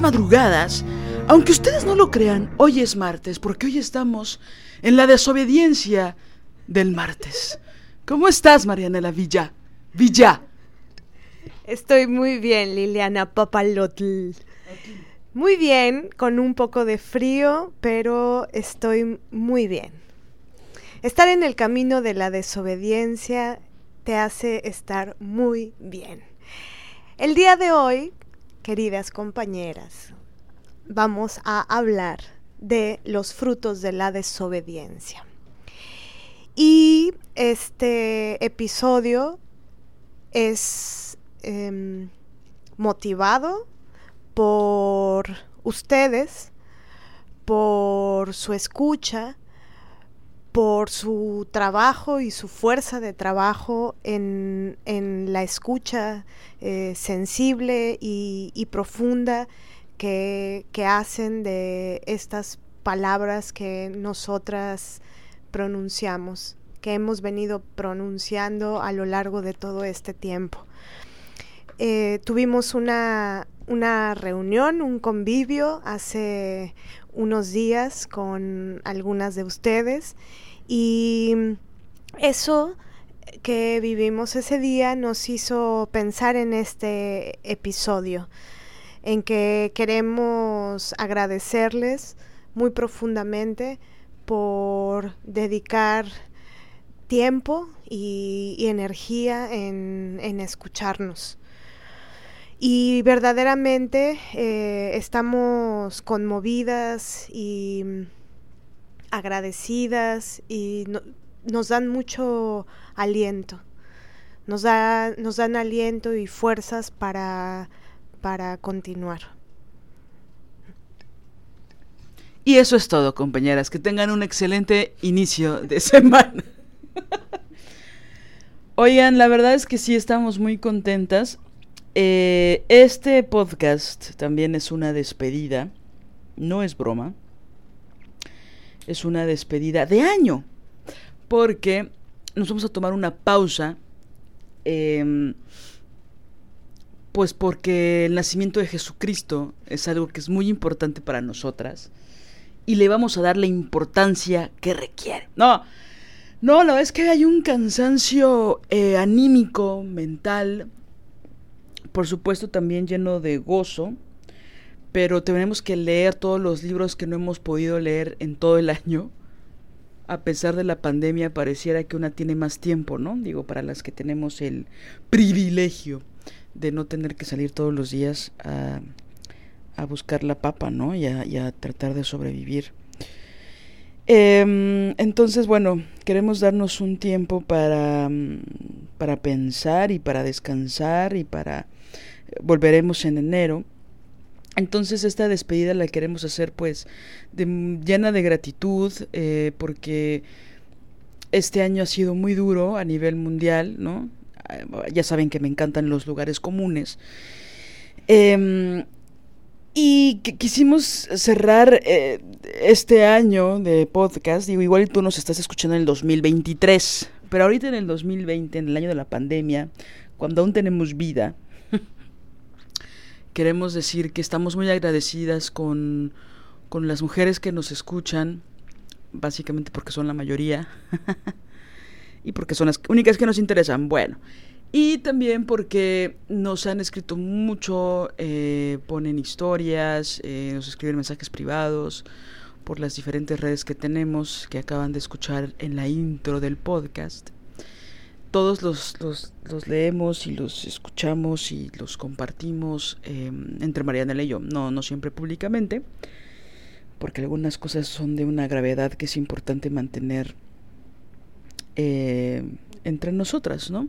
Madrugadas. Aunque ustedes no lo crean, hoy es martes, porque hoy estamos en la desobediencia del martes. ¿Cómo estás, Marianela Villa? Villa. Estoy muy bien, Liliana Papalotl. Muy bien, con un poco de frío, pero estoy muy bien. Estar en el camino de la desobediencia te hace estar muy bien. El día de hoy queridas compañeras, vamos a hablar de los frutos de la desobediencia. Y este episodio es em, motivado por ustedes, por su escucha, por su trabajo y su fuerza de trabajo en, la escucha eh, sensible y, profunda que, hacen de estas palabras que nosotras pronunciamos, que hemos venido pronunciando a lo largo de todo este tiempo. Eh, tuvimos una, una reunión, un convivio hace unos días con algunas de ustedes y eso que vivimos ese día nos hizo pensar en este episodio, en que queremos agradecerles muy profundamente por dedicar tiempo y, energía en, escucharnos. Y verdaderamente eh, estamos conmovidas y agradecidas y nos dan mucho aliento. Nos, da, nos dan aliento y fuerzas para, para continuar. Y eso es todo, compañeras. Que tengan un excelente inicio de semana. Oigan, la verdad es que sí estamos muy contentas. Eh, este podcast también es una despedida. No es broma es una despedida de año. Porque nos vamos a tomar una pausa. Em, pues porque el nacimiento de Jesucristo es algo que es muy importante para nosotras. Y le vamos a dar la importancia que requiere. No, no, la verdad es que hay un cansancio eh, anímico, mental. Por supuesto también lleno de gozo pero tenemos que leer todos los libros que no hemos podido leer en todo el año. A pesar de la pandemia, pareciera que una tiene más tiempo, ¿no? Digo, para las que tenemos el privilegio de no tener que salir todos los días a, a buscar la papa, ¿no? Y a, tratar de sobrevivir. Em, entonces, bueno, queremos darnos un tiempo para, para pensar y para descansar y para... Volveremos en enero entonces esta despedida la queremos hacer pues llena de gratitud eh, porque este año ha sido muy duro a nivel mundial, ¿no? Ya saben que me encantan los lugares comunes. Em, y quisimos cerrar eh, este año de podcast, digo, igual tú nos estás escuchando en el 2023, pero ahorita en el 2020, en el año de la pandemia, cuando aún tenemos vida, queremos decir que estamos muy agradecidas con, con las mujeres que nos escuchan, básicamente porque son la mayoría y porque son las únicas que nos interesan. Bueno, Y también porque nos han escrito mucho, eh, ponen historias, eh, nos escriben mensajes privados por las diferentes redes que tenemos, que acaban de escuchar en la intro del podcast. Todos los, los, leemos y los escuchamos y los compartimos em, entre Mariana y yo, no, no siempre públicamente, porque algunas cosas son de una gravedad que es importante mantener eh, entre nosotras, ¿no?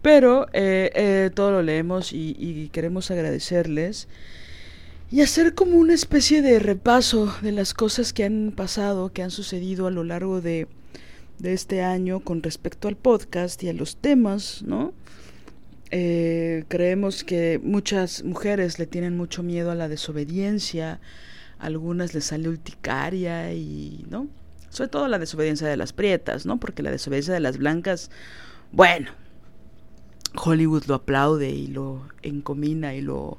Pero eh, eh, todo lo leemos y, queremos agradecerles y hacer como una especie de repaso de las cosas que han pasado, que han sucedido a lo largo de, de este año con respecto al podcast y a los temas, ¿no? Eh, creemos que muchas mujeres le tienen mucho miedo a la desobediencia, a algunas les sale urticaria y, ¿no? Sobre todo la desobediencia de las prietas, ¿no? Porque la desobediencia de las blancas, bueno, Hollywood lo aplaude y lo encomina y lo,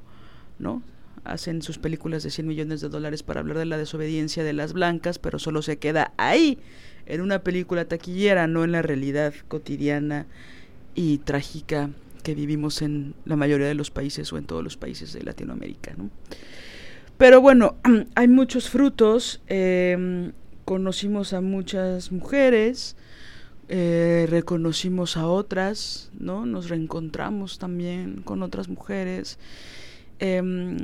¿no? Hacen sus películas de 100 millones de dólares para hablar de la desobediencia de las blancas, pero solo se queda ahí, en una película taquillera, no en la realidad cotidiana y trágica que vivimos en la mayoría de los países o en todos los países de Latinoamérica, ¿no? Pero bueno, hay muchos frutos, em, conocimos a muchas mujeres, eh, reconocimos a otras, ¿no? Nos reencontramos también con otras mujeres. Em,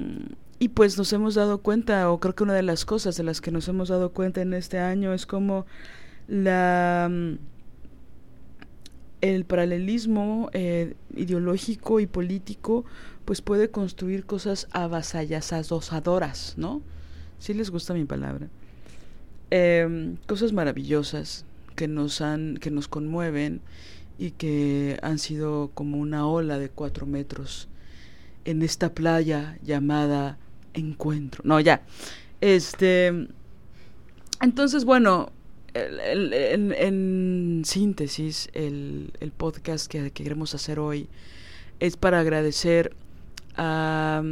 y pues nos hemos dado cuenta, o creo que una de las cosas de las que nos hemos dado cuenta en este año es como la el paralelismo eh, ideológico y político pues puede construir cosas avasalladoras, ¿no? Si les gusta mi palabra. Em, cosas maravillosas que nos han, que nos conmueven y que han sido como una ola de cuatro metros en esta playa llamada Encuentro. No, ya. Este. Entonces, bueno, en síntesis, el, podcast que, que, queremos hacer hoy es para agradecer a,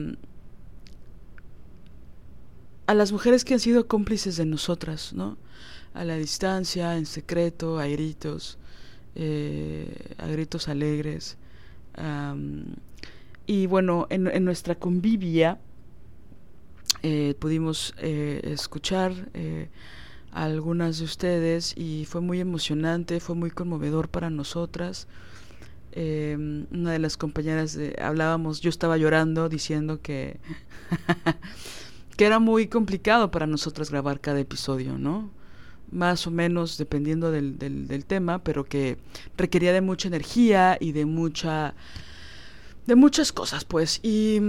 a las mujeres que han sido cómplices de nosotras, ¿no? a la distancia, en secreto, a gritos, eh, a gritos alegres. y bueno, en, nuestra convivia eh, pudimos eh, escuchar a algunas de ustedes y fue muy emocionante, fue muy conmovedor para nosotras. una de las compañeras hablábamos, yo estaba llorando diciendo que que era muy complicado para nosotras grabar cada episodio, ¿no? más o menos dependiendo del, del, tema, pero que requería de mucha energía y de mucha de muchas cosas, pues. Y,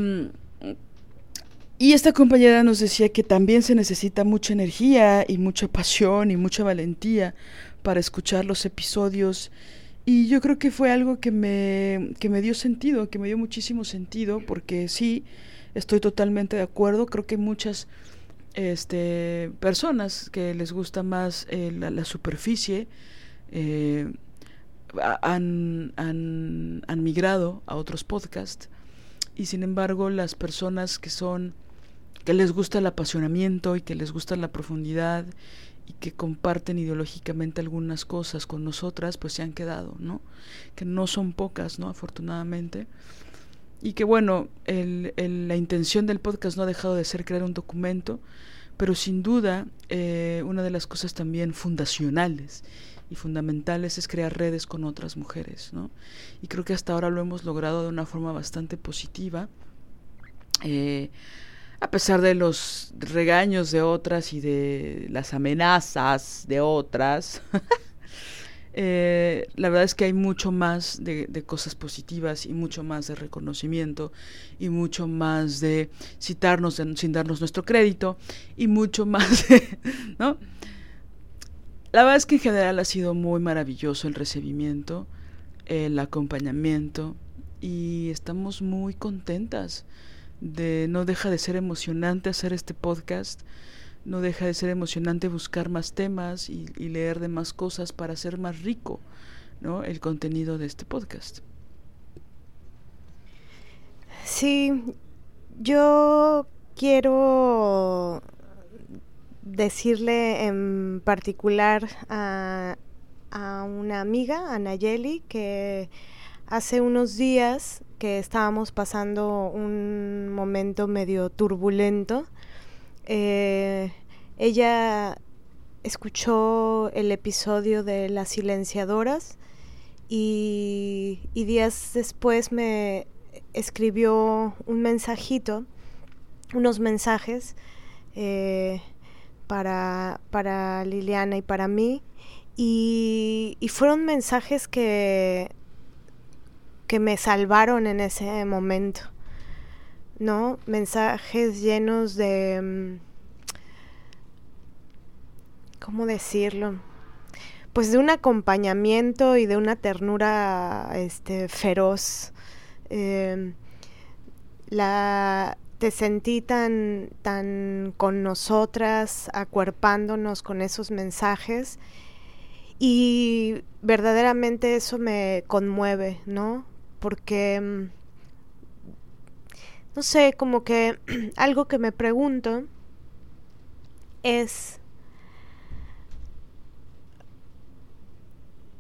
y esta compañera nos decía que también se necesita mucha energía y mucha pasión y mucha valentía para escuchar los episodios. Y yo creo que fue algo que me, que me dio sentido, que me dio muchísimo sentido, porque sí, estoy totalmente de acuerdo. Creo que muchas este, personas que les gusta más eh, la, superficie eh, han, han, han, migrado a otros podcasts y sin embargo las personas que son que les gusta el apasionamiento y que les gusta la profundidad y que comparten ideológicamente algunas cosas con nosotras pues se han quedado no que no son pocas no afortunadamente. Y que bueno, el, la intención del podcast no ha dejado de ser crear un documento, pero sin duda eh, una de las cosas también fundacionales y fundamentales es crear redes con otras mujeres, ¿no? Y creo que hasta ahora lo hemos logrado de una forma bastante positiva, eh, a pesar de los regaños de otras y de las amenazas de otras. Eh, la verdad es que hay mucho más de, cosas positivas y mucho más de reconocimiento y mucho más de citarnos sin darnos nuestro crédito y mucho más de, ¿no? La verdad es que en general ha sido muy maravilloso el recibimiento, el acompañamiento y estamos muy contentas de no deja de ser emocionante hacer este podcast no deja de ser emocionante buscar más temas y, leer de más cosas para hacer más rico ¿no? el contenido de este podcast. Sí, yo quiero decirle en particular a, a una amiga, a Nayeli, que hace unos días que estábamos pasando un momento medio turbulento, eh, ella escuchó el episodio de Las Silenciadoras y, días después me escribió un mensajito, unos mensajes eh, para, para Liliana y para mí. Y, y, fueron mensajes que, que me salvaron en ese momento, ¿no? Mensajes llenos de... Mm, ¿Cómo decirlo? pues de un acompañamiento y de una ternura este, feroz. Em, la, te sentí tan, tan con nosotras, acuerpándonos con esos mensajes y verdaderamente eso me conmueve, ¿no? Porque, em, no sé, como que algo que me pregunto es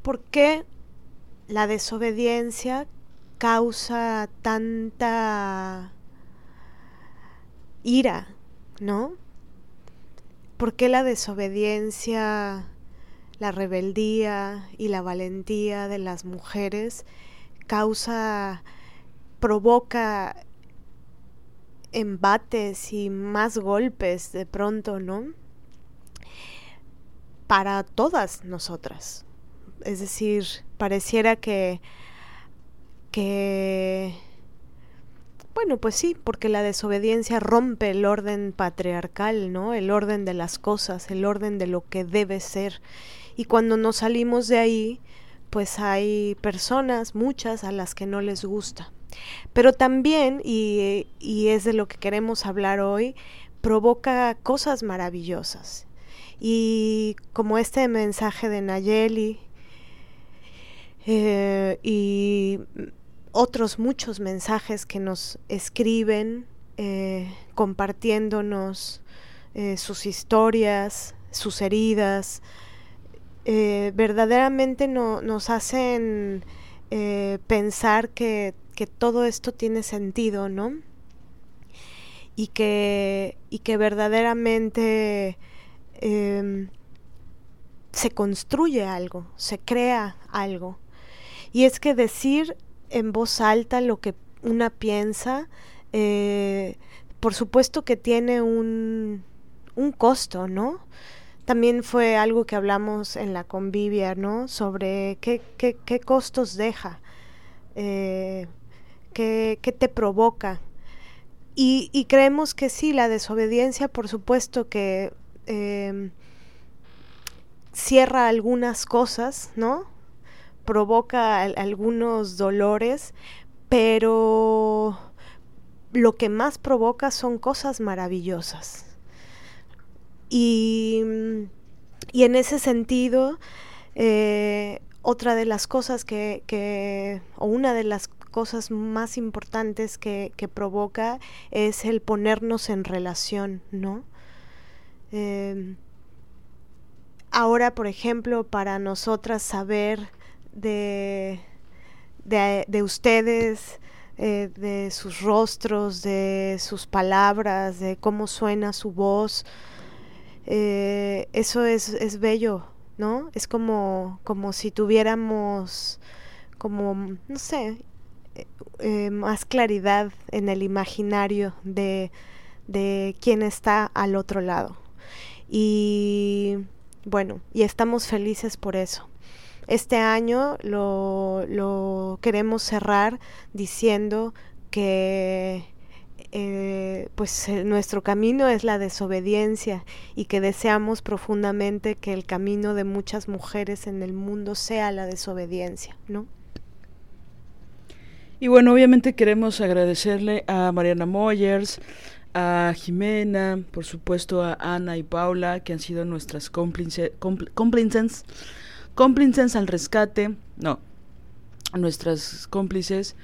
¿Por qué la desobediencia causa tanta ira, ¿no? ¿Por qué la desobediencia, la rebeldía y la valentía de las mujeres causa, provoca embates y más golpes de pronto, ¿no? Para todas nosotras es decir, pareciera que, que, bueno, pues sí, porque la desobediencia rompe el orden patriarcal, ¿no? El orden de las cosas, el orden de lo que debe ser. Y cuando nos salimos de ahí, pues hay personas, muchas, a las que no les gusta. Pero también, y, y es de lo que queremos hablar hoy, provoca cosas maravillosas. Y como este mensaje de Nayeli, eh, y otros muchos mensajes que nos escriben eh, compartiéndonos eh, sus historias, sus heridas, verdaderamente no, nos hacen pensar que, que, todo esto tiene sentido, ¿no? Y que, y que verdaderamente em, se construye algo, se crea algo. Y es que decir en voz alta lo que una piensa, eh, por supuesto que tiene un, un costo, ¿no? También fue algo que hablamos en la convivia, ¿no? Sobre qué, qué, qué costos deja, eh, qué, qué, te provoca. Y, creemos que sí, la desobediencia, por supuesto que eh, cierra algunas cosas, ¿no? provoca algunos dolores, pero lo que más provoca son cosas maravillosas. Y, y en ese sentido, eh, otra de las cosas que, o una de las cosas más importantes que, provoca es el ponernos en relación, ¿no? Eh, ahora, por ejemplo, para nosotras saber de, de, ustedes, eh, de sus rostros, de sus palabras, de cómo suena su voz. Eh, eso es, es bello, ¿no? Es como, como si tuviéramos, como, no sé, eh, más claridad en el imaginario de, de quién está al otro lado. Y bueno, y estamos felices por eso. Este año lo, queremos cerrar diciendo que eh, pues eh, nuestro camino es la desobediencia y que deseamos profundamente que el camino de muchas mujeres en el mundo sea la desobediencia, ¿no? Y bueno, obviamente queremos agradecerle a Mariana Moyers, a Jimena, por supuesto a Ana y Paula, que han sido nuestras cómplices cómplices al rescate, no, nuestras cómplices,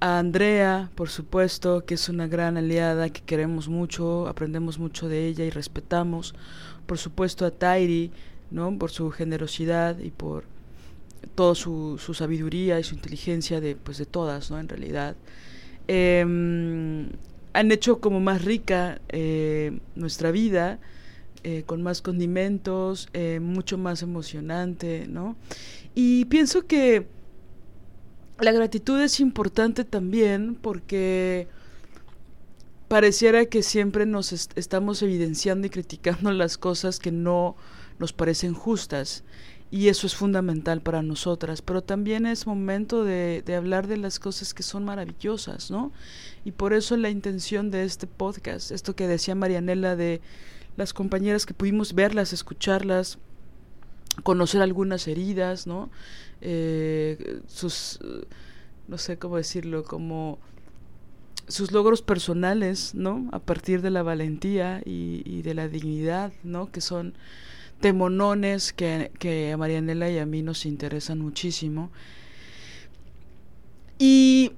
a Andrea, por supuesto, que es una gran aliada, que queremos mucho, aprendemos mucho de ella y respetamos, por supuesto a Tairi, ¿no? por su generosidad y por toda su, su, sabiduría y su inteligencia de, pues, de todas, ¿no? En realidad. Em, han hecho como más rica eh, nuestra vida, eh, con más condimentos, eh, mucho más emocionante, ¿no? Y pienso que la gratitud es importante también porque pareciera que siempre nos estamos evidenciando y criticando las cosas que no nos parecen justas y eso es fundamental para nosotras, pero también es momento de, de, hablar de las cosas que son maravillosas, ¿no? Y por eso la intención de este podcast, esto que decía Marianela de las compañeras que pudimos verlas, escucharlas, conocer algunas heridas, ¿no? Eh, sus, no sé cómo decirlo, como sus logros personales, ¿no? A partir de la valentía y, de la dignidad, ¿no? Que son temonones que, que a Marianela y a mí nos interesan muchísimo. Y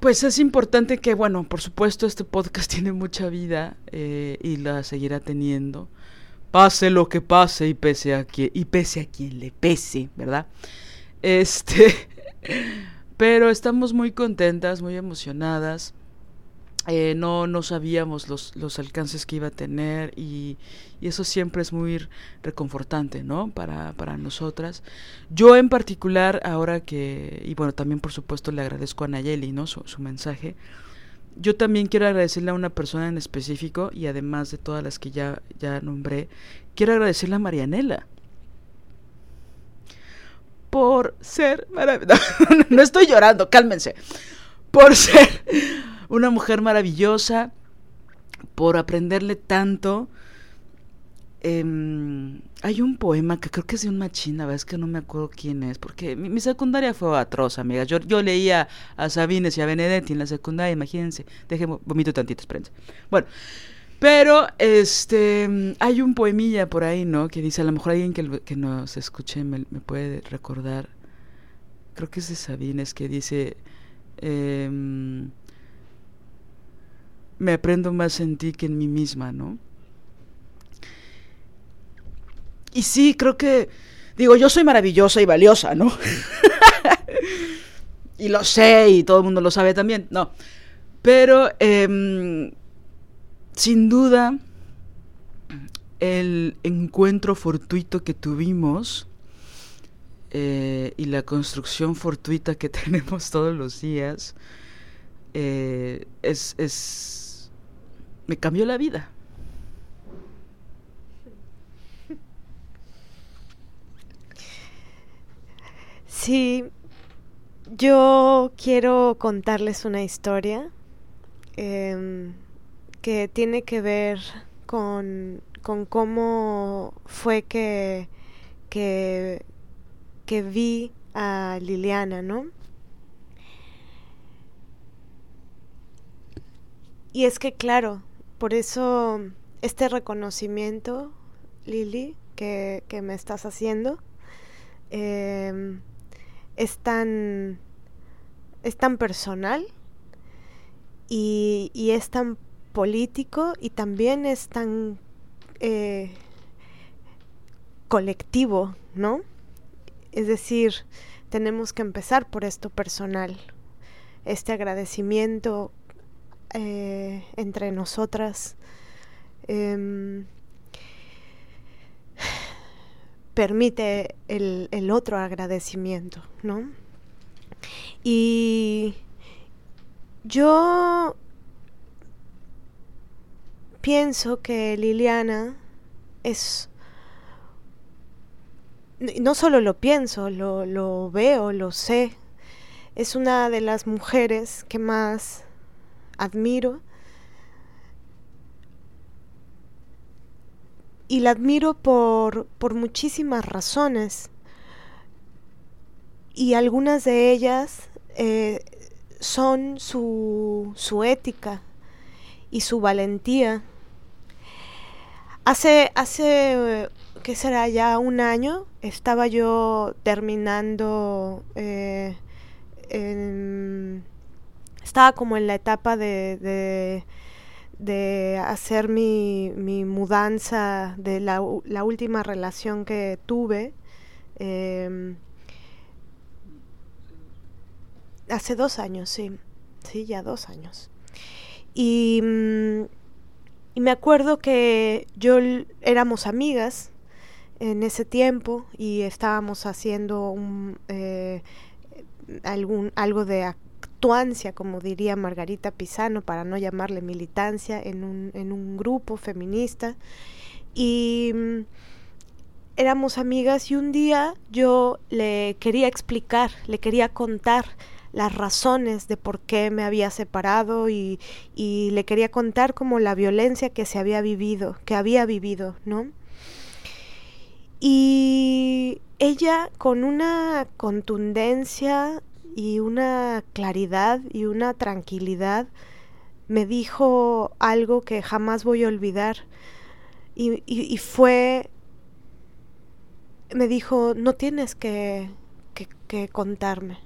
pues es importante que, bueno, por supuesto este podcast tiene mucha vida eh, y la seguirá teniendo. Pase lo que pase y pese a quien, y pese a le pese, ¿verdad? Este, pero estamos muy contentas, muy emocionadas. Eh, no, no sabíamos los, los alcances que iba a tener y, y, eso siempre es muy reconfortante, ¿no? Para, para nosotras. Yo en particular, ahora que, y bueno, también por supuesto le agradezco a Nayeli, ¿no? Su, su mensaje. Yo también quiero agradecerle a una persona en específico y además de todas las que ya, ya nombré, quiero agradecerle a Marianela por ser maravillosa. no estoy llorando, cálmense. Por ser una mujer maravillosa, por aprenderle tanto. Eh, hay un poema que creo que es de un machina, es que no me acuerdo quién es, porque mi, secundaria fue atroz, amiga. Yo, yo, leía a Sabines y a Benedetti en la secundaria, imagínense. Déjenme, vomito tantito, espérense. Bueno, pero este hay un poemilla por ahí, ¿no? Que dice, a lo mejor alguien que, nos escuche me, me puede recordar. Creo que es de Sabines, que dice... Eh, me aprendo más en ti que en mí misma, ¿no? Y sí, creo que, digo, yo soy maravillosa y valiosa, ¿no? y lo sé y todo el mundo lo sabe también, no. Pero, eh, sin duda, el encuentro fortuito que tuvimos eh, y la construcción fortuita que tenemos todos los días eh, es, es me cambió la vida. Sí, yo quiero contarles una historia eh, que tiene que ver con, con cómo fue que, que, que vi a Liliana, ¿no? Y es que, claro, por eso este reconocimiento, Lili, que, que me estás haciendo, eh, es tan es tan personal y, y, es tan político y también es tan eh, colectivo, ¿no? Es decir, tenemos que empezar por esto personal, este agradecimiento eh, entre nosotras. Eh, permite el, otro agradecimiento, ¿no? Y yo pienso que Liliana es no solo lo pienso, lo veo, lo sé, es una de las mujeres que más admiro. Y la admiro por, por muchísimas razones. Y algunas de ellas eh, son su, su ética y su valentía. Hace, hace, ¿qué será? Ya un año estaba yo terminando eh, en, estaba como en la etapa de, de hacer mi, mi, mudanza de la, la, última relación que tuve. Eh, Hace dos años, sí. Sí, ya dos años. Y, mm, y me acuerdo que yo éramos amigas en ese tiempo y estábamos haciendo un, eh, algún, algo de actuancia, como diría Margarita Pisano, para no llamarle militancia, en un, en un grupo feminista. Y mm, éramos amigas y un día yo le quería explicar, le quería contar las razones de por qué me había separado y, y, le quería contar como la violencia que se había vivido, que había vivido, ¿no? Y ella con una contundencia y una claridad y una tranquilidad me dijo algo que jamás voy a olvidar. Y, y, fue, me dijo, no tienes que, que, que contarme.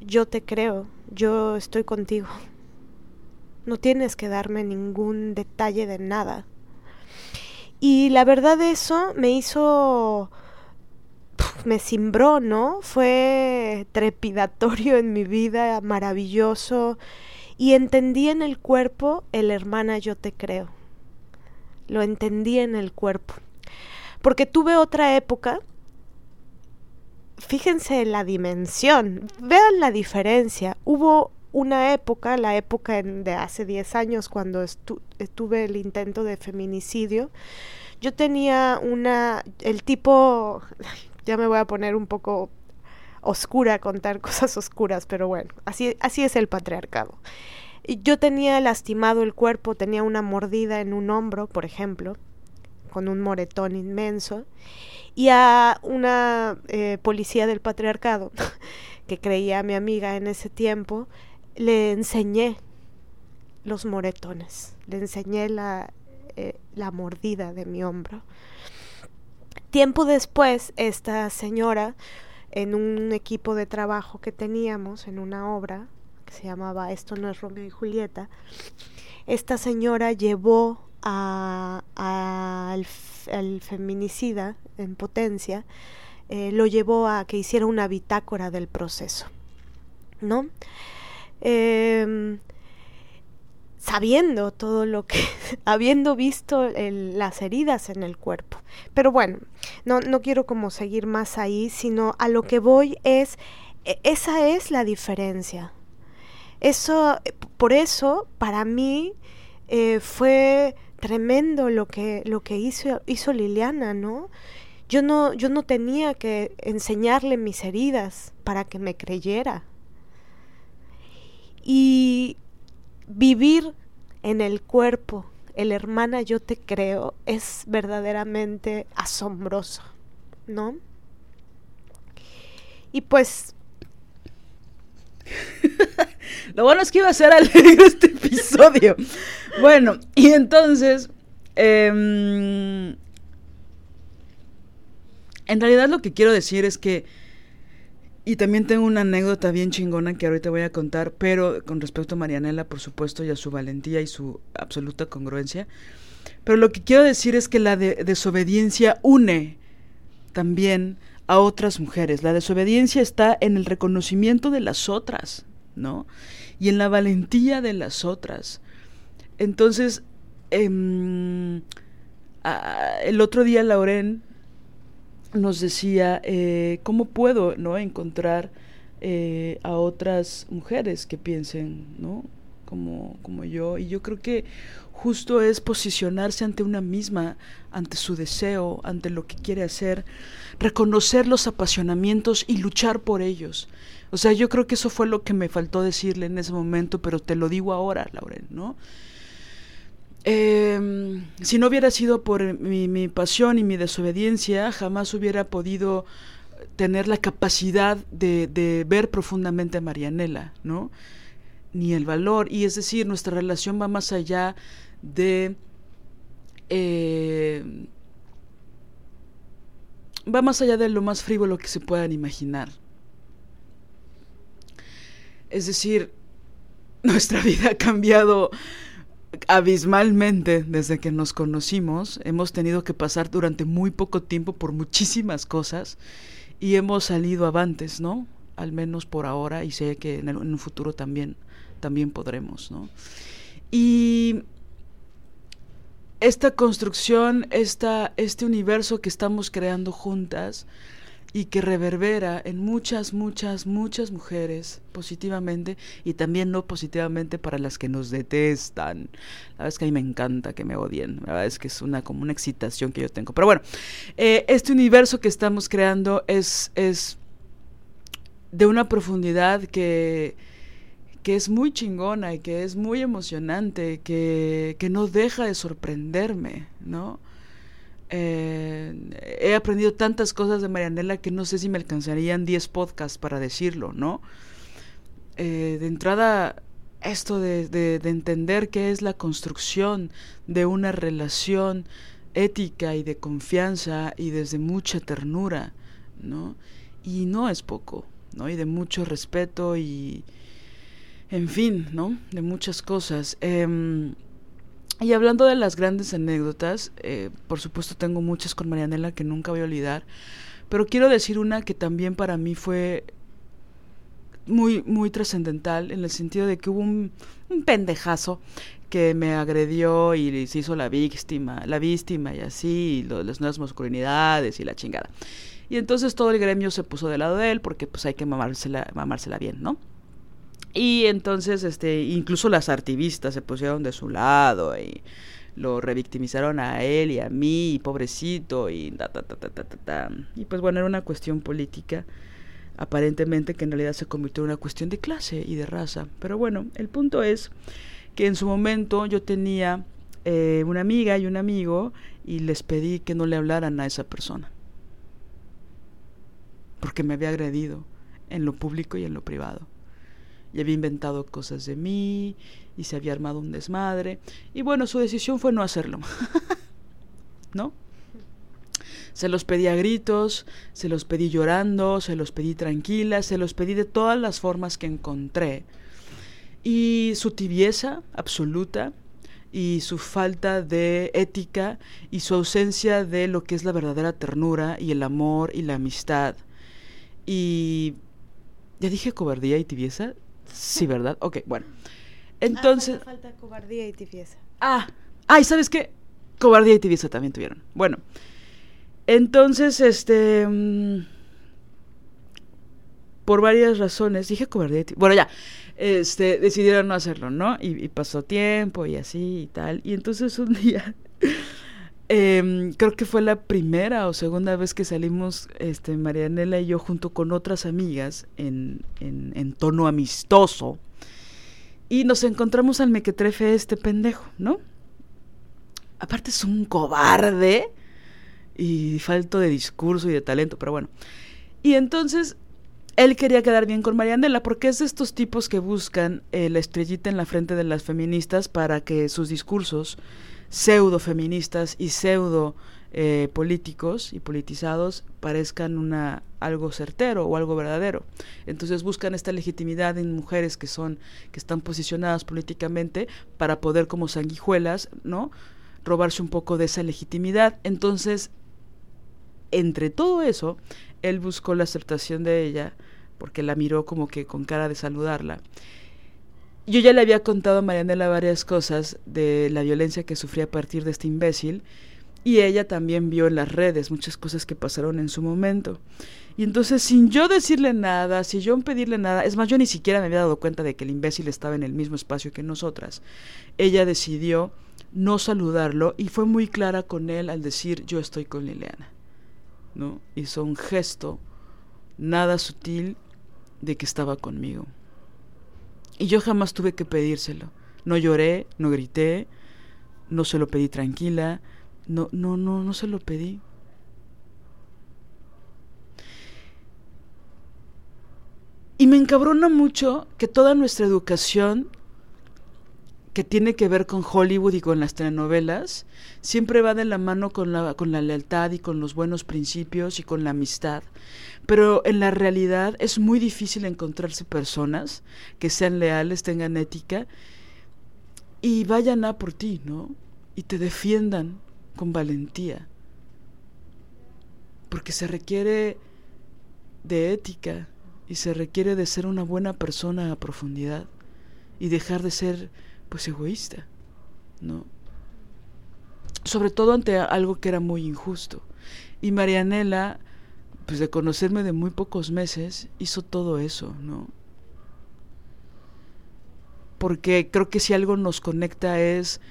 Yo te creo, yo estoy contigo. No tienes que darme ningún detalle de nada. Y la verdad eso me hizo me cimbró, ¿no? Fue trepidatorio en mi vida, maravilloso. Y entendí en el cuerpo el hermana yo te creo. Lo entendí en el cuerpo. Porque tuve otra época. Fíjense la dimensión, vean la diferencia. Hubo una época, la época de hace 10 años, cuando tuve el intento de feminicidio, yo tenía una, el tipo, ya me voy a poner un poco oscura a contar cosas oscuras, pero bueno, así, así es el patriarcado. Yo tenía lastimado el cuerpo, tenía una mordida en un hombro, por ejemplo, con un moretón inmenso, y a una eh, policía del patriarcado, que creía a mi amiga en ese tiempo, le enseñé los moretones, le enseñé la, eh, la mordida de mi hombro. Tiempo después, esta señora, en un equipo de trabajo que teníamos, en una obra que se llamaba Esto no es Romeo y Julieta, esta señora llevó al feminicida en potencia, eh, lo llevó a que hiciera una bitácora del proceso, ¿no? Em, sabiendo todo lo que, habiendo visto las heridas en el cuerpo. Pero bueno, no, no quiero como seguir más ahí, sino a lo que voy es, e, esa es la diferencia. Eso, por eso, para mí, eh, fue tremendo lo que, lo que hizo, hizo Liliana, ¿no? Yo no, yo no tenía que enseñarle mis heridas para que me creyera. Y vivir en el cuerpo el hermana yo te creo es verdaderamente asombroso, ¿no? Y pues... Lo bueno es que iba a ser alegre este episodio. bueno, y entonces... Em, en realidad lo que quiero decir es que y también tengo una anécdota bien chingona que ahorita voy a contar, pero con respecto a Marianela, por supuesto, y a su valentía y su absoluta congruencia. Pero lo que quiero decir es que la desobediencia une también a otras mujeres. La desobediencia está en el reconocimiento de las otras, ¿no? Y en la valentía de las otras. Entonces, em, el otro día Lauren nos decía eh, cómo puedo no encontrar eh, a otras mujeres que piensen no como, como yo. Y yo creo que justo es posicionarse ante una misma ante su deseo ante lo que quiere hacer reconocer los apasionamientos y luchar por ellos. O sea yo creo que eso fue lo que me faltó decirle en ese momento pero te lo digo ahora Laurel no eh, si no hubiera sido por mi, mi, pasión y mi desobediencia, jamás hubiera podido tener la capacidad de, de, ver profundamente a Marianela, ¿no? Ni el valor. Y es decir, nuestra relación va más allá de... Eh, va más allá de lo más frívolo que se puedan imaginar. Es decir, nuestra vida ha cambiado abismalmente desde que nos conocimos. Hemos tenido que pasar durante muy poco tiempo por muchísimas cosas y hemos salido avantes, ¿no? al menos por ahora, y sé que en, un futuro también, también podremos, ¿no? Y esta construcción, esta, este universo que estamos creando juntas, y que reverbera en muchas, muchas, muchas mujeres positivamente y también no positivamente para las que nos detestan. La verdad es que a mí me encanta que me odien, la verdad es que es una como una excitación que yo tengo. Pero bueno, eh, este universo que estamos creando es, es de una profundidad que, que es muy chingona y que es muy emocionante, que, que no deja de sorprenderme, ¿no? Eh, he aprendido tantas cosas de Marianela que no sé si me alcanzarían 10 podcasts para decirlo, ¿no? Eh, de entrada, esto de, de, entender qué es la construcción de una relación ética y de confianza y desde mucha ternura, ¿no? Y no es poco, ¿no? Y de mucho respeto y, en fin, ¿no? De muchas cosas. Eh, y hablando de las grandes anécdotas, eh, por supuesto tengo muchas con Marianela que nunca voy a olvidar, pero quiero decir una que también para mí fue muy, muy trascendental en el sentido de que hubo un, pendejazo que me agredió y se hizo la víctima, la víctima y así, y las nuevas masculinidades y la chingada. Y entonces todo el gremio se puso del lado de él porque pues hay que mamársela, mamársela bien, ¿no? Y entonces, este, incluso las activistas se pusieron de su lado y lo revictimizaron a él y a mí, y pobrecito, y ta, ta, ta, ta, ta, ta, Y pues bueno, era una cuestión política, aparentemente que en realidad se convirtió en una cuestión de clase y de raza. Pero bueno, el punto es que en su momento yo tenía eh, una amiga y un amigo y les pedí que no le hablaran a esa persona. Porque me había agredido en lo público y en lo privado y había inventado cosas de mí y se había armado un desmadre. Y bueno, su decisión fue no hacerlo. ¿No? Se los pedí a gritos, se los pedí llorando, se los pedí tranquila, se los pedí de todas las formas que encontré. Y su tibieza absoluta y su falta de ética y su ausencia de lo que es la verdadera ternura y el amor y la amistad. Y ya dije cobardía y tibieza, Sí, ¿verdad? Ok, bueno. Entonces... Ah, falta cobardía y tibieza. Ah, ay, ¿sabes qué? Cobardía y tibieza también tuvieron. Bueno, entonces, este... Mm, por varias razones, dije cobardía y tibieza. Bueno, ya, este, decidieron no hacerlo, ¿no? Y, y pasó tiempo y así y tal. Y entonces un día... Eh, creo que fue la primera o segunda vez que salimos este, Marianela y yo junto con otras amigas en, en, en tono amistoso. Y nos encontramos al mequetrefe este pendejo, ¿no? Aparte es un cobarde y falto de discurso y de talento, pero bueno. Y entonces él quería quedar bien con Marianela porque es de estos tipos que buscan eh, la estrellita en la frente de las feministas para que sus discursos pseudo feministas y pseudo eh, políticos y politizados parezcan una algo certero o algo verdadero. Entonces buscan esta legitimidad en mujeres que son que están posicionadas políticamente para poder como sanguijuelas, ¿no? robarse un poco de esa legitimidad. Entonces, entre todo eso, él buscó la aceptación de ella porque la miró como que con cara de saludarla yo ya le había contado a Marianela varias cosas de la violencia que sufría a partir de este imbécil y ella también vio en las redes muchas cosas que pasaron en su momento. Y entonces sin yo decirle nada, sin yo pedirle nada, es más, yo ni siquiera me había dado cuenta de que el imbécil estaba en el mismo espacio que nosotras, ella decidió no saludarlo y fue muy clara con él al decir yo estoy con Liliana. ¿No? Hizo un gesto nada sutil de que estaba conmigo. Y yo jamás tuve que pedírselo. No lloré, no grité, no se lo pedí tranquila, no, no, no, no se lo pedí. Y me encabrona mucho que toda nuestra educación que tiene que ver con Hollywood y con las telenovelas, siempre va de la mano con la, con la lealtad y con los buenos principios y con la amistad. Pero en la realidad es muy difícil encontrarse personas que sean leales, tengan ética y vayan a por ti, ¿no? Y te defiendan con valentía. Porque se requiere de ética y se requiere de ser una buena persona a profundidad y dejar de ser pues egoísta, ¿no? Sobre todo ante algo que era muy injusto. Y Marianela, pues de conocerme de muy pocos meses, hizo todo eso, ¿no? Porque creo que si algo nos conecta es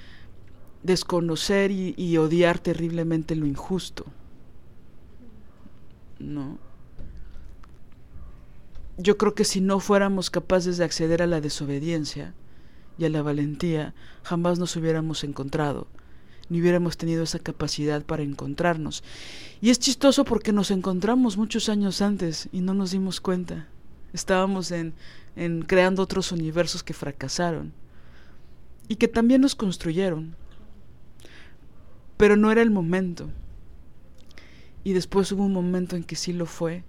desconocer y, y odiar terriblemente lo injusto. ¿No? Yo creo que si no fuéramos capaces de acceder a la desobediencia y a la valentía, jamás nos hubiéramos encontrado, ni hubiéramos tenido esa capacidad para encontrarnos. Y es chistoso porque nos encontramos muchos años antes y no nos dimos cuenta. Estábamos en, en creando otros universos que fracasaron y que también nos construyeron. Pero no era el momento. Y después hubo un momento en que sí lo fue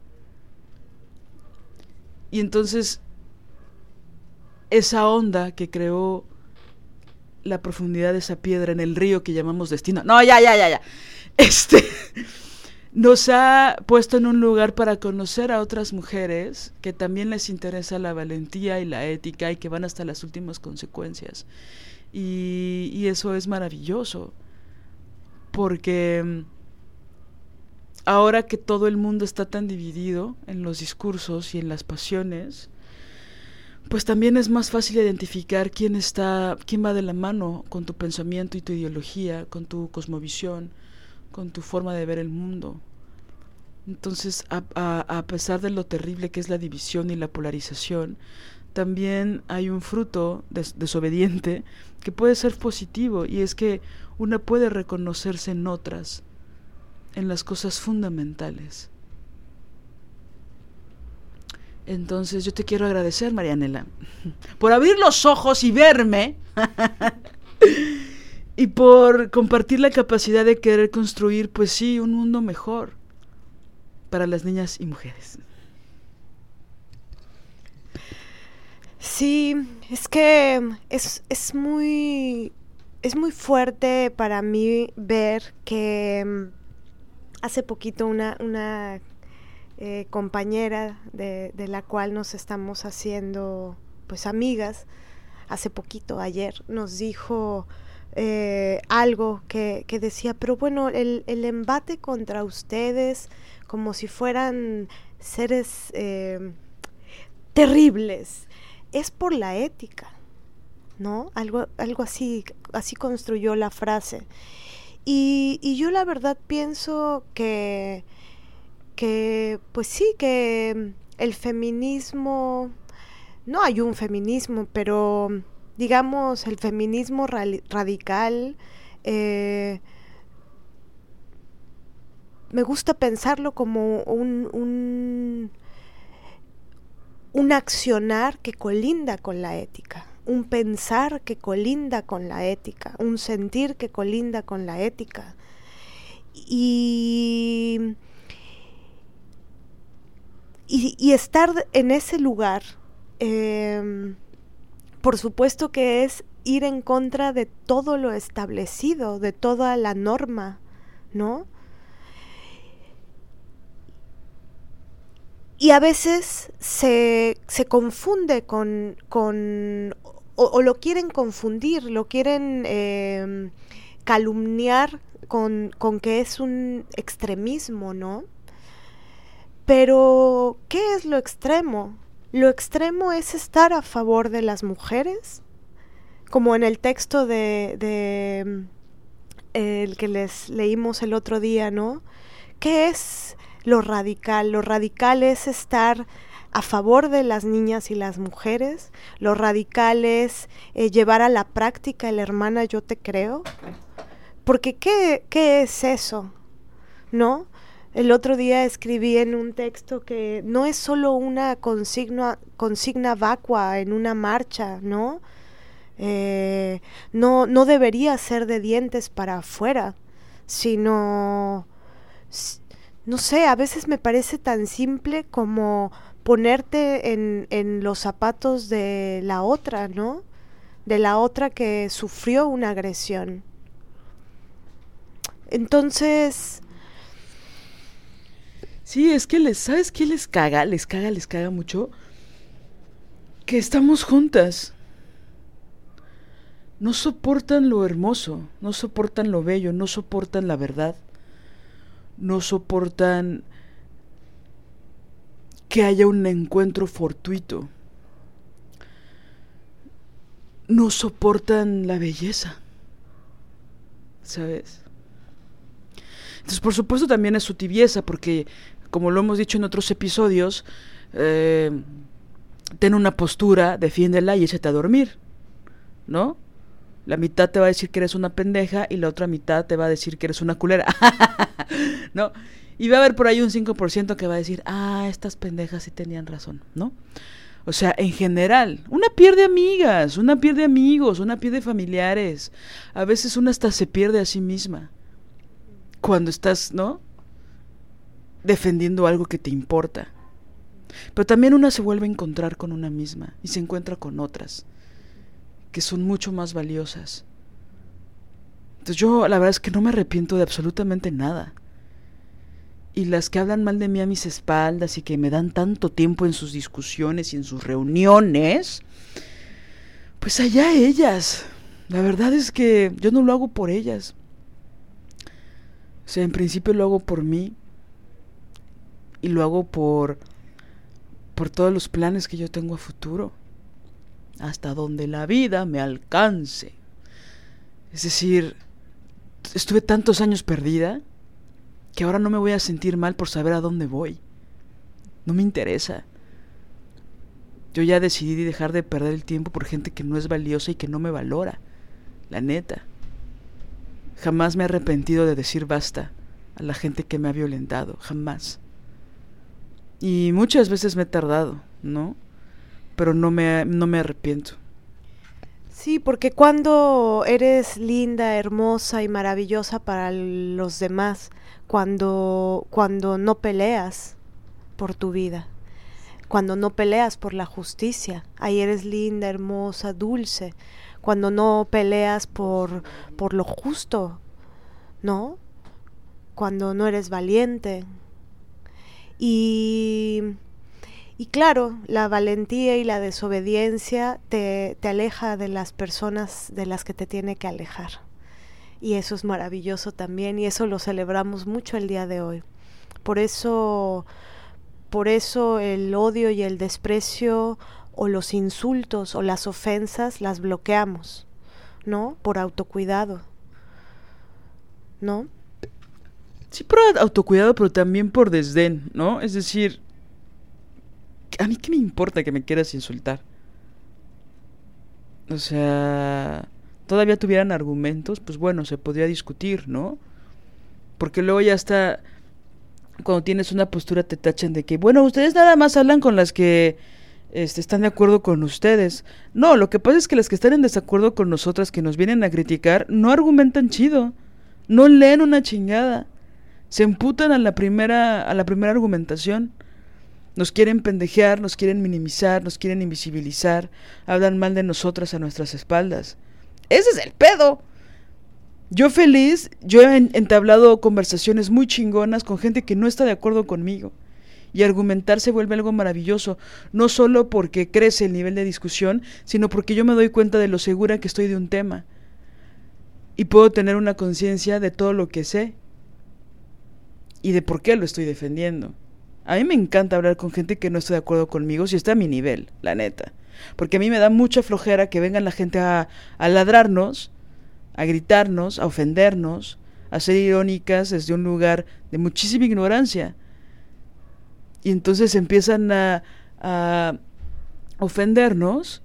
y entonces esa onda que creó la profundidad de esa piedra en el río que llamamos destino. No, ya, ya, ya, ya. Este nos ha puesto en un lugar para conocer a otras mujeres que también les interesa la valentía y la ética y que van hasta las últimas consecuencias. Y, y eso es maravilloso, porque ahora que todo el mundo está tan dividido en los discursos y en las pasiones, pues también es más fácil identificar quién está, quién va de la mano con tu pensamiento y tu ideología, con tu cosmovisión, con tu forma de ver el mundo. Entonces, a, pesar de lo terrible que es la división y la polarización, también hay un fruto desobediente que puede ser positivo y es que una puede reconocerse en otras en las cosas fundamentales. Entonces yo te quiero agradecer, Marianela, por abrir los ojos y verme y por compartir la capacidad de querer construir, pues sí, un mundo mejor para las niñas y mujeres. Sí, es que es, es muy es muy fuerte para mí ver que hace poquito una, una eh, compañera de, la cual nos estamos haciendo pues amigas, hace poquito, ayer, nos dijo eh, algo que, que, decía, pero bueno, el, el, embate contra ustedes como si fueran seres eh, terribles, es por la ética, ¿no? Algo, algo así, así construyó la frase. Y, y yo la verdad pienso que, que, pues sí, que el feminismo, no hay un feminismo, pero digamos el feminismo radical, eh, me gusta pensarlo como un, un, un accionar que colinda con la ética un pensar que colinda con la ética, un sentir que colinda con la ética. Y, y, estar en ese lugar, em, por supuesto que es ir en contra de todo lo establecido, de toda la norma, ¿no? Y a veces se, se confunde con, con o, lo quieren confundir, lo quieren em, calumniar con, con, que es un extremismo, ¿no? Pero, ¿qué es lo extremo? Lo extremo es estar a favor de las mujeres, como en el texto de, de em, el que les leímos el otro día, ¿no? ¿Qué es lo radical? Lo radical es estar a favor de las niñas y las mujeres, lo radical es eh, llevar a la práctica el hermana yo te creo, porque ¿qué, ¿qué es eso? ¿No? El otro día escribí en un texto que no es solo una consigna, consigna vacua en una marcha, ¿no? Eh, no, no debería ser de dientes para afuera, sino, no sé, a veces me parece tan simple como ponerte en, en los zapatos de la otra, ¿no? De la otra que sufrió una agresión. Entonces, Sí, es que les, ¿sabes qué les caga? Les caga, les caga mucho. Que estamos juntas. No soportan lo hermoso, no soportan lo bello, no soportan la verdad. No soportan que haya un encuentro fortuito. No soportan la belleza. ¿Sabes? Entonces, por supuesto, también es su tibieza, porque como lo hemos dicho en otros episodios, eh, ten una postura, defiéndela y échate a dormir, ¿no? La mitad te va a decir que eres una pendeja y la otra mitad te va a decir que eres una culera, ¿no? Y va a haber por ahí un 5% que va a decir, ah, estas pendejas sí tenían razón, ¿no? O sea, en general, una pierde amigas, una pierde amigos, una pierde familiares. A veces una hasta se pierde a sí misma. Cuando estás, ¿no? Defendiendo algo que te importa. Pero también una se vuelve a encontrar con una misma y se encuentra con otras que son mucho más valiosas. Entonces yo la verdad es que no me arrepiento de absolutamente nada. Y las que hablan mal de mí a mis espaldas y que me dan tanto tiempo en sus discusiones y en sus reuniones, pues allá ellas. La verdad es que yo no lo hago por ellas. O sea, en principio lo hago por mí y lo hago por por todos los planes que yo tengo a futuro, hasta donde la vida me alcance. Es decir, estuve tantos años perdida que ahora no me voy a sentir mal por saber a dónde voy. No me interesa. Yo ya decidí dejar de perder el tiempo por gente que no es valiosa y que no me valora. La neta. Jamás me he arrepentido de decir basta a la gente que me ha violentado. Jamás. Y muchas veces me he tardado, ¿no? Pero no me, no me arrepiento. Sí, porque cuando eres linda, hermosa y maravillosa para los demás, cuando, cuando no peleas por tu vida, cuando no peleas por la justicia, ahí eres linda, hermosa, dulce, cuando no peleas por, por lo justo, ¿no? Cuando no eres valiente, y, y claro, la valentía y la desobediencia te, te aleja de las personas de las que te tiene que alejar. Y eso es maravilloso también y eso lo celebramos mucho el día de hoy. Por eso, por eso el odio y el desprecio o los insultos o las ofensas las bloqueamos, ¿no? Por autocuidado, ¿no? Sí, por autocuidado, pero también por desdén, ¿no? Es decir, a mí qué me importa que me quieras insultar. O sea, todavía tuvieran argumentos, pues bueno, se podría discutir, ¿no? Porque luego ya está, cuando tienes una postura te tachan de que, bueno, ustedes nada más hablan con las que este, están de acuerdo con ustedes. No, lo que pasa es que las que están en desacuerdo con nosotras, que nos vienen a criticar, no argumentan chido, no leen una chingada se emputan a la primera, a la primera argumentación. Nos quieren pendejear, nos quieren minimizar, nos quieren invisibilizar, hablan mal de nosotras a nuestras espaldas. Ese es el pedo. Yo feliz, yo he entablado conversaciones muy chingonas con gente que no está de acuerdo conmigo. Y argumentar se vuelve algo maravilloso, no solo porque crece el nivel de discusión, sino porque yo me doy cuenta de lo segura que estoy de un tema. Y puedo tener una conciencia de todo lo que sé y de por qué lo estoy defendiendo. A mí me encanta hablar con gente que no está de acuerdo conmigo si está a mi nivel, la neta. Porque a mí me da mucha flojera que vengan la gente a, a ladrarnos, a gritarnos, a ofendernos, a ser irónicas desde un lugar de muchísima ignorancia. Y entonces empiezan a, a ofendernos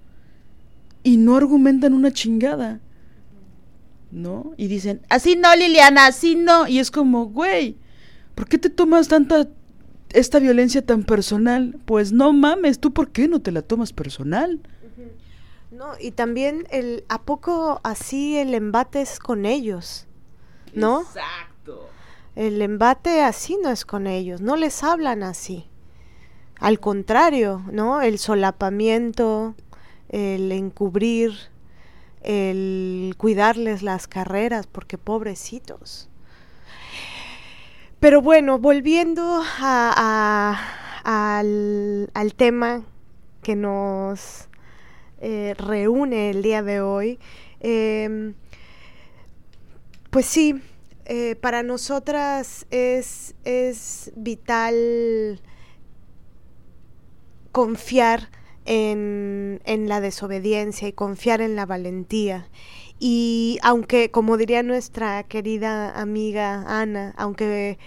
y no argumentan una chingada. ¿No? Y dicen, así no, Liliana, así no. Y es como, güey, ¿por qué te tomas tanta esta violencia tan personal? Pues no mames, ¿tú por qué no te la tomas personal? No, y también el a poco así el embate es con ellos, ¿no? Exacto. El embate así no es con ellos, no les hablan así. Al contrario, ¿no? El solapamiento, el encubrir, el cuidarles las carreras, porque pobrecitos. Pero bueno, volviendo a, al, al, tema que nos eh, reúne el día de hoy, eh, pues sí, eh, para nosotras es, es vital confiar en, en, la desobediencia y confiar en la valentía. Y aunque, como diría nuestra querida amiga Ana, aunque,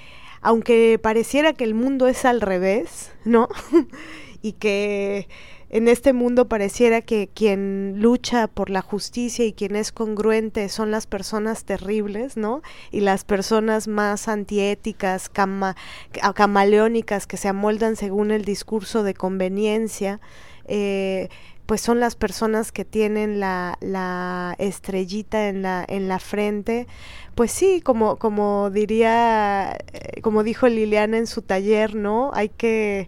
aunque pareciera que el mundo es al revés, ¿no? y que en este mundo pareciera que quien lucha por la justicia y quien es congruente son las personas terribles, ¿no? Y las personas más antiéticas, camaleónicas, que se amoldan según el discurso de conveniencia, eh, pues son las personas que tienen la, la estrellita en la, en la frente. Pues sí, como, como diría, eh, como dijo Liliana en su taller, ¿no? Hay que,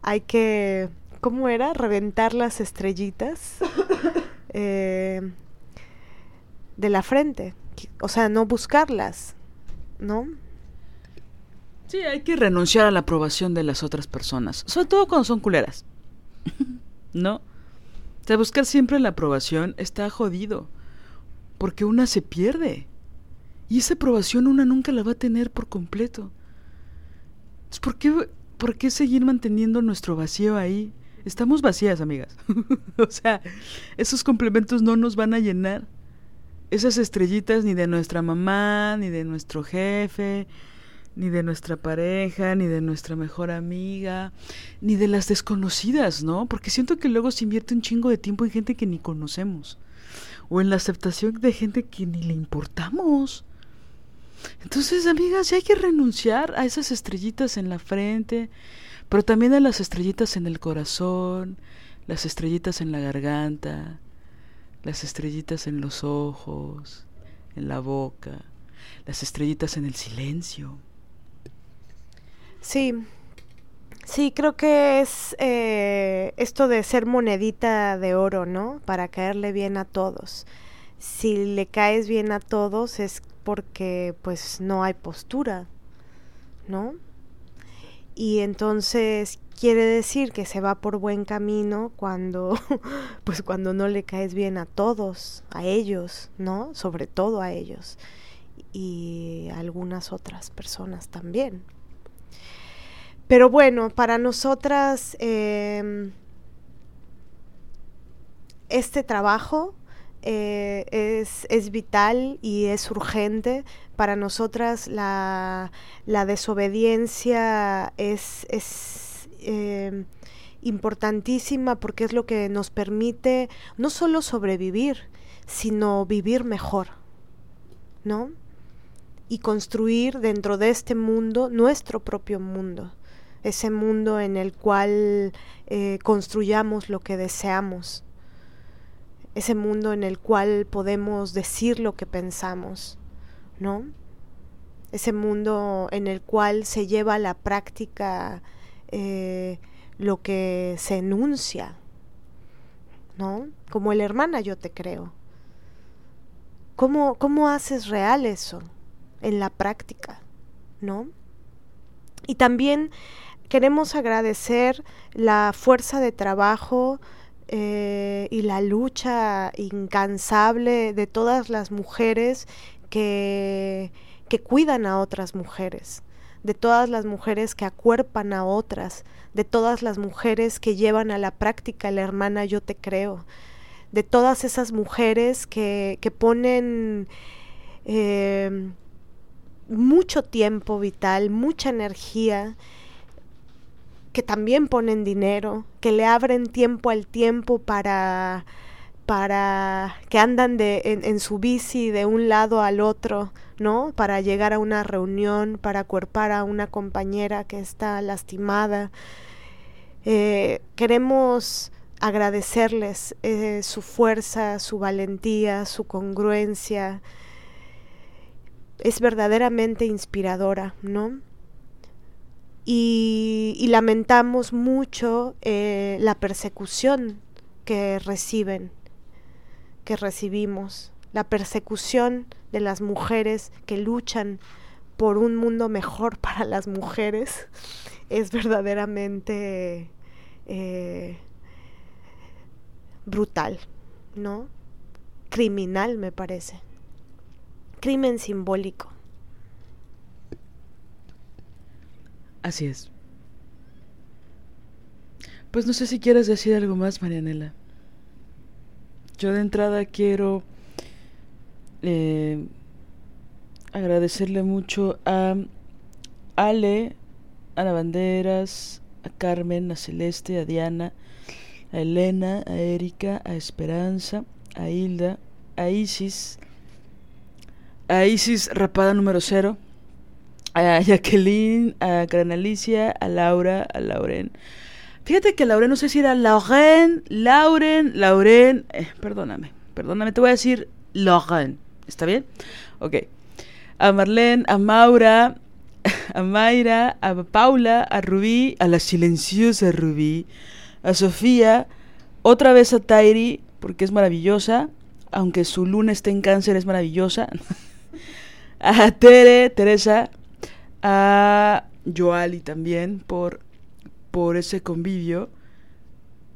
hay que ¿cómo era? Reventar las estrellitas eh, de la frente. O sea, no buscarlas, ¿no? Sí, hay que renunciar a la aprobación de las otras personas, sobre todo cuando son culeras. ¿No? O sea, buscar siempre la aprobación está jodido, porque una se pierde. Y esa aprobación una nunca la va a tener por completo. ¿por qué, ¿por qué seguir manteniendo nuestro vacío ahí? Estamos vacías, amigas. o sea, esos complementos no nos van a llenar. Esas estrellitas ni de nuestra mamá, ni de nuestro jefe, ni de nuestra pareja, ni de nuestra mejor amiga, ni de las desconocidas, ¿no? Porque siento que luego se invierte un chingo de tiempo en gente que ni conocemos. O en la aceptación de gente que ni le importamos. Entonces, amigas, ya hay que renunciar a esas estrellitas en la frente, pero también a las estrellitas en el corazón, las estrellitas en la garganta, las estrellitas en los ojos, en la boca, las estrellitas en el silencio. Sí, sí, creo que es eh, esto de ser monedita de oro, ¿no? Para caerle bien a todos. Si le caes bien a todos es porque pues no hay postura, ¿no? y entonces quiere decir que se va por buen camino cuando pues cuando no le caes bien a todos, a ellos, ¿no? Sobre todo a ellos y a algunas otras personas también. Pero bueno, para nosotras eh, este trabajo eh, es, es, vital y es urgente. Para nosotras la, la desobediencia es, es eh, importantísima porque es lo que nos permite no solo sobrevivir, sino vivir mejor, ¿no? Y construir dentro de este mundo nuestro propio mundo, ese mundo en el cual eh, construyamos lo que deseamos ese mundo en el cual podemos decir lo que pensamos, ¿no? Ese mundo en el cual se lleva a la práctica eh, lo que se enuncia, ¿no? Como el hermana yo te creo. ¿Cómo, ¿Cómo haces real eso en la práctica, ¿no? Y también queremos agradecer la fuerza de trabajo eh, y la lucha incansable de todas las mujeres que, que cuidan a otras mujeres, de todas las mujeres que acuerpan a otras, de todas las mujeres que llevan a la práctica la hermana yo te creo, de todas esas mujeres que, que ponen eh, mucho tiempo vital, mucha energía que también ponen dinero, que le abren tiempo al tiempo para, para que andan de, en, su bici de un lado al otro, ¿no? Para llegar a una reunión, para cuerpar a una compañera que está lastimada. Eh, queremos agradecerles eh, su fuerza, su valentía, su congruencia. Es verdaderamente inspiradora, ¿no? y, lamentamos mucho eh, la persecución que reciben, que recibimos, la persecución de las mujeres que luchan por un mundo mejor para las mujeres es verdaderamente eh, brutal, ¿no? Criminal, me parece. Crimen simbólico. Así es. Pues no sé si quieres decir algo más, Marianela. Yo de entrada quiero eh, agradecerle mucho a Ale, a la Banderas, a Carmen, a Celeste, a Diana, a Elena, a Erika, a Esperanza, a Hilda, a Isis, a Isis Rapada número cero, a Jacqueline, a Gran Alicia, a Laura, a Lauren. Fíjate que Lauren, no sé si era Lauren, Lauren, Lauren, eh, perdóname, perdóname, te voy a decir Lauren, ¿está bien? Ok. A Marlene, a Maura, a Mayra, a Paula, a Rubí, a la silenciosa Rubí, a Sofía, otra vez a Tairi, porque es maravillosa, aunque su luna esté en cáncer, es maravillosa. a Tere, Teresa, a Joali también por, por ese convivio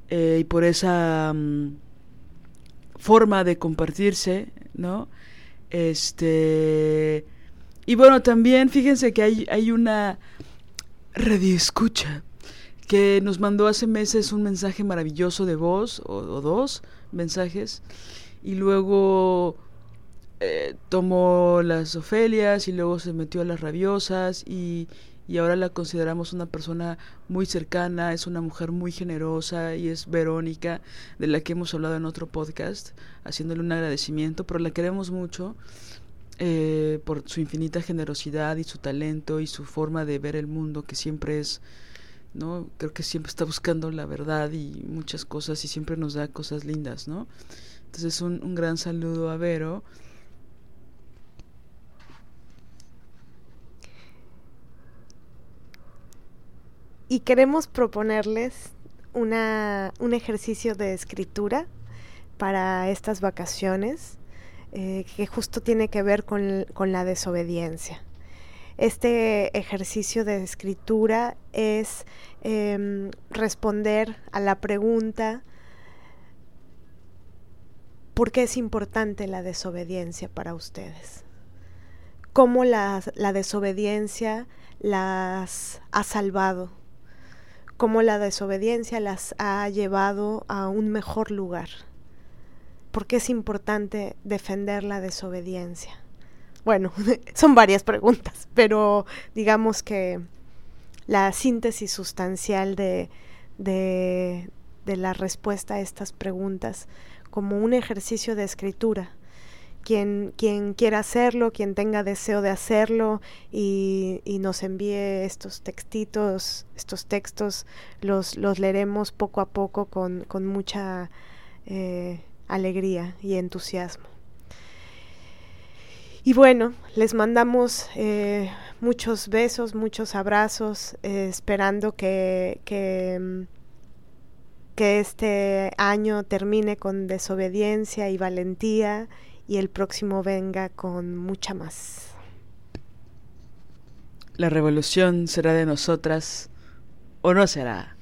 eh, y por esa mm, forma de compartirse, ¿no? Este. Y bueno, también fíjense que hay, hay una radioescucha que nos mandó hace meses un mensaje maravilloso de voz, o, o dos mensajes, y luego eh, tomó las Ofelias y luego se metió a las Rabiosas y, y ahora la consideramos una persona muy cercana, es una mujer muy generosa y es Verónica, de la que hemos hablado en otro podcast, haciéndole un agradecimiento, pero la queremos mucho eh, por su infinita generosidad y su talento y su forma de ver el mundo, que siempre es, ¿no? Creo que siempre está buscando la verdad y muchas cosas y siempre nos da cosas lindas, ¿no? Entonces un, un gran saludo a Vero. Y queremos proponerles una, un ejercicio de escritura para estas vacaciones eh, que justo tiene que ver con, con, la desobediencia. Este ejercicio de escritura es eh, responder a la pregunta ¿por qué es importante la desobediencia para ustedes? ¿Cómo la, la desobediencia las ha salvado cómo la desobediencia las ha llevado a un mejor lugar. ¿Por qué es importante defender la desobediencia? Bueno, son varias preguntas, pero digamos que la síntesis sustancial de, de, de la respuesta a estas preguntas como un ejercicio de escritura quien, quiera hacerlo, quien tenga deseo de hacerlo y, y, nos envíe estos textitos, estos textos, los, los leeremos poco a poco con, con mucha eh, alegría y entusiasmo. Y bueno, les mandamos eh, muchos besos, muchos abrazos, eh, esperando que, que, que este año termine con desobediencia y valentía y el próximo venga con mucha más. La revolución será de nosotras o no será.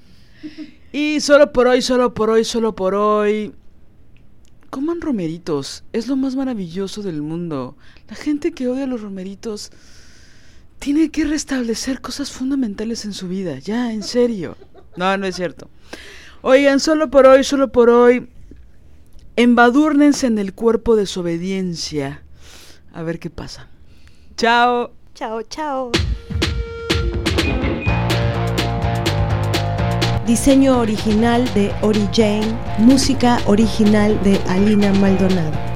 Y solo por hoy, solo por hoy, solo por hoy. Coman romeritos, es lo más maravilloso del mundo. La gente que odia los romeritos tiene que restablecer cosas fundamentales en su vida, ya, en serio. No, no es cierto. Oigan, solo por hoy, solo por hoy. Embadúrnense en el cuerpo de desobediencia. A ver qué pasa. Chao. Chao, chao. Diseño original de Ori Jane, música original de Alina Maldonado.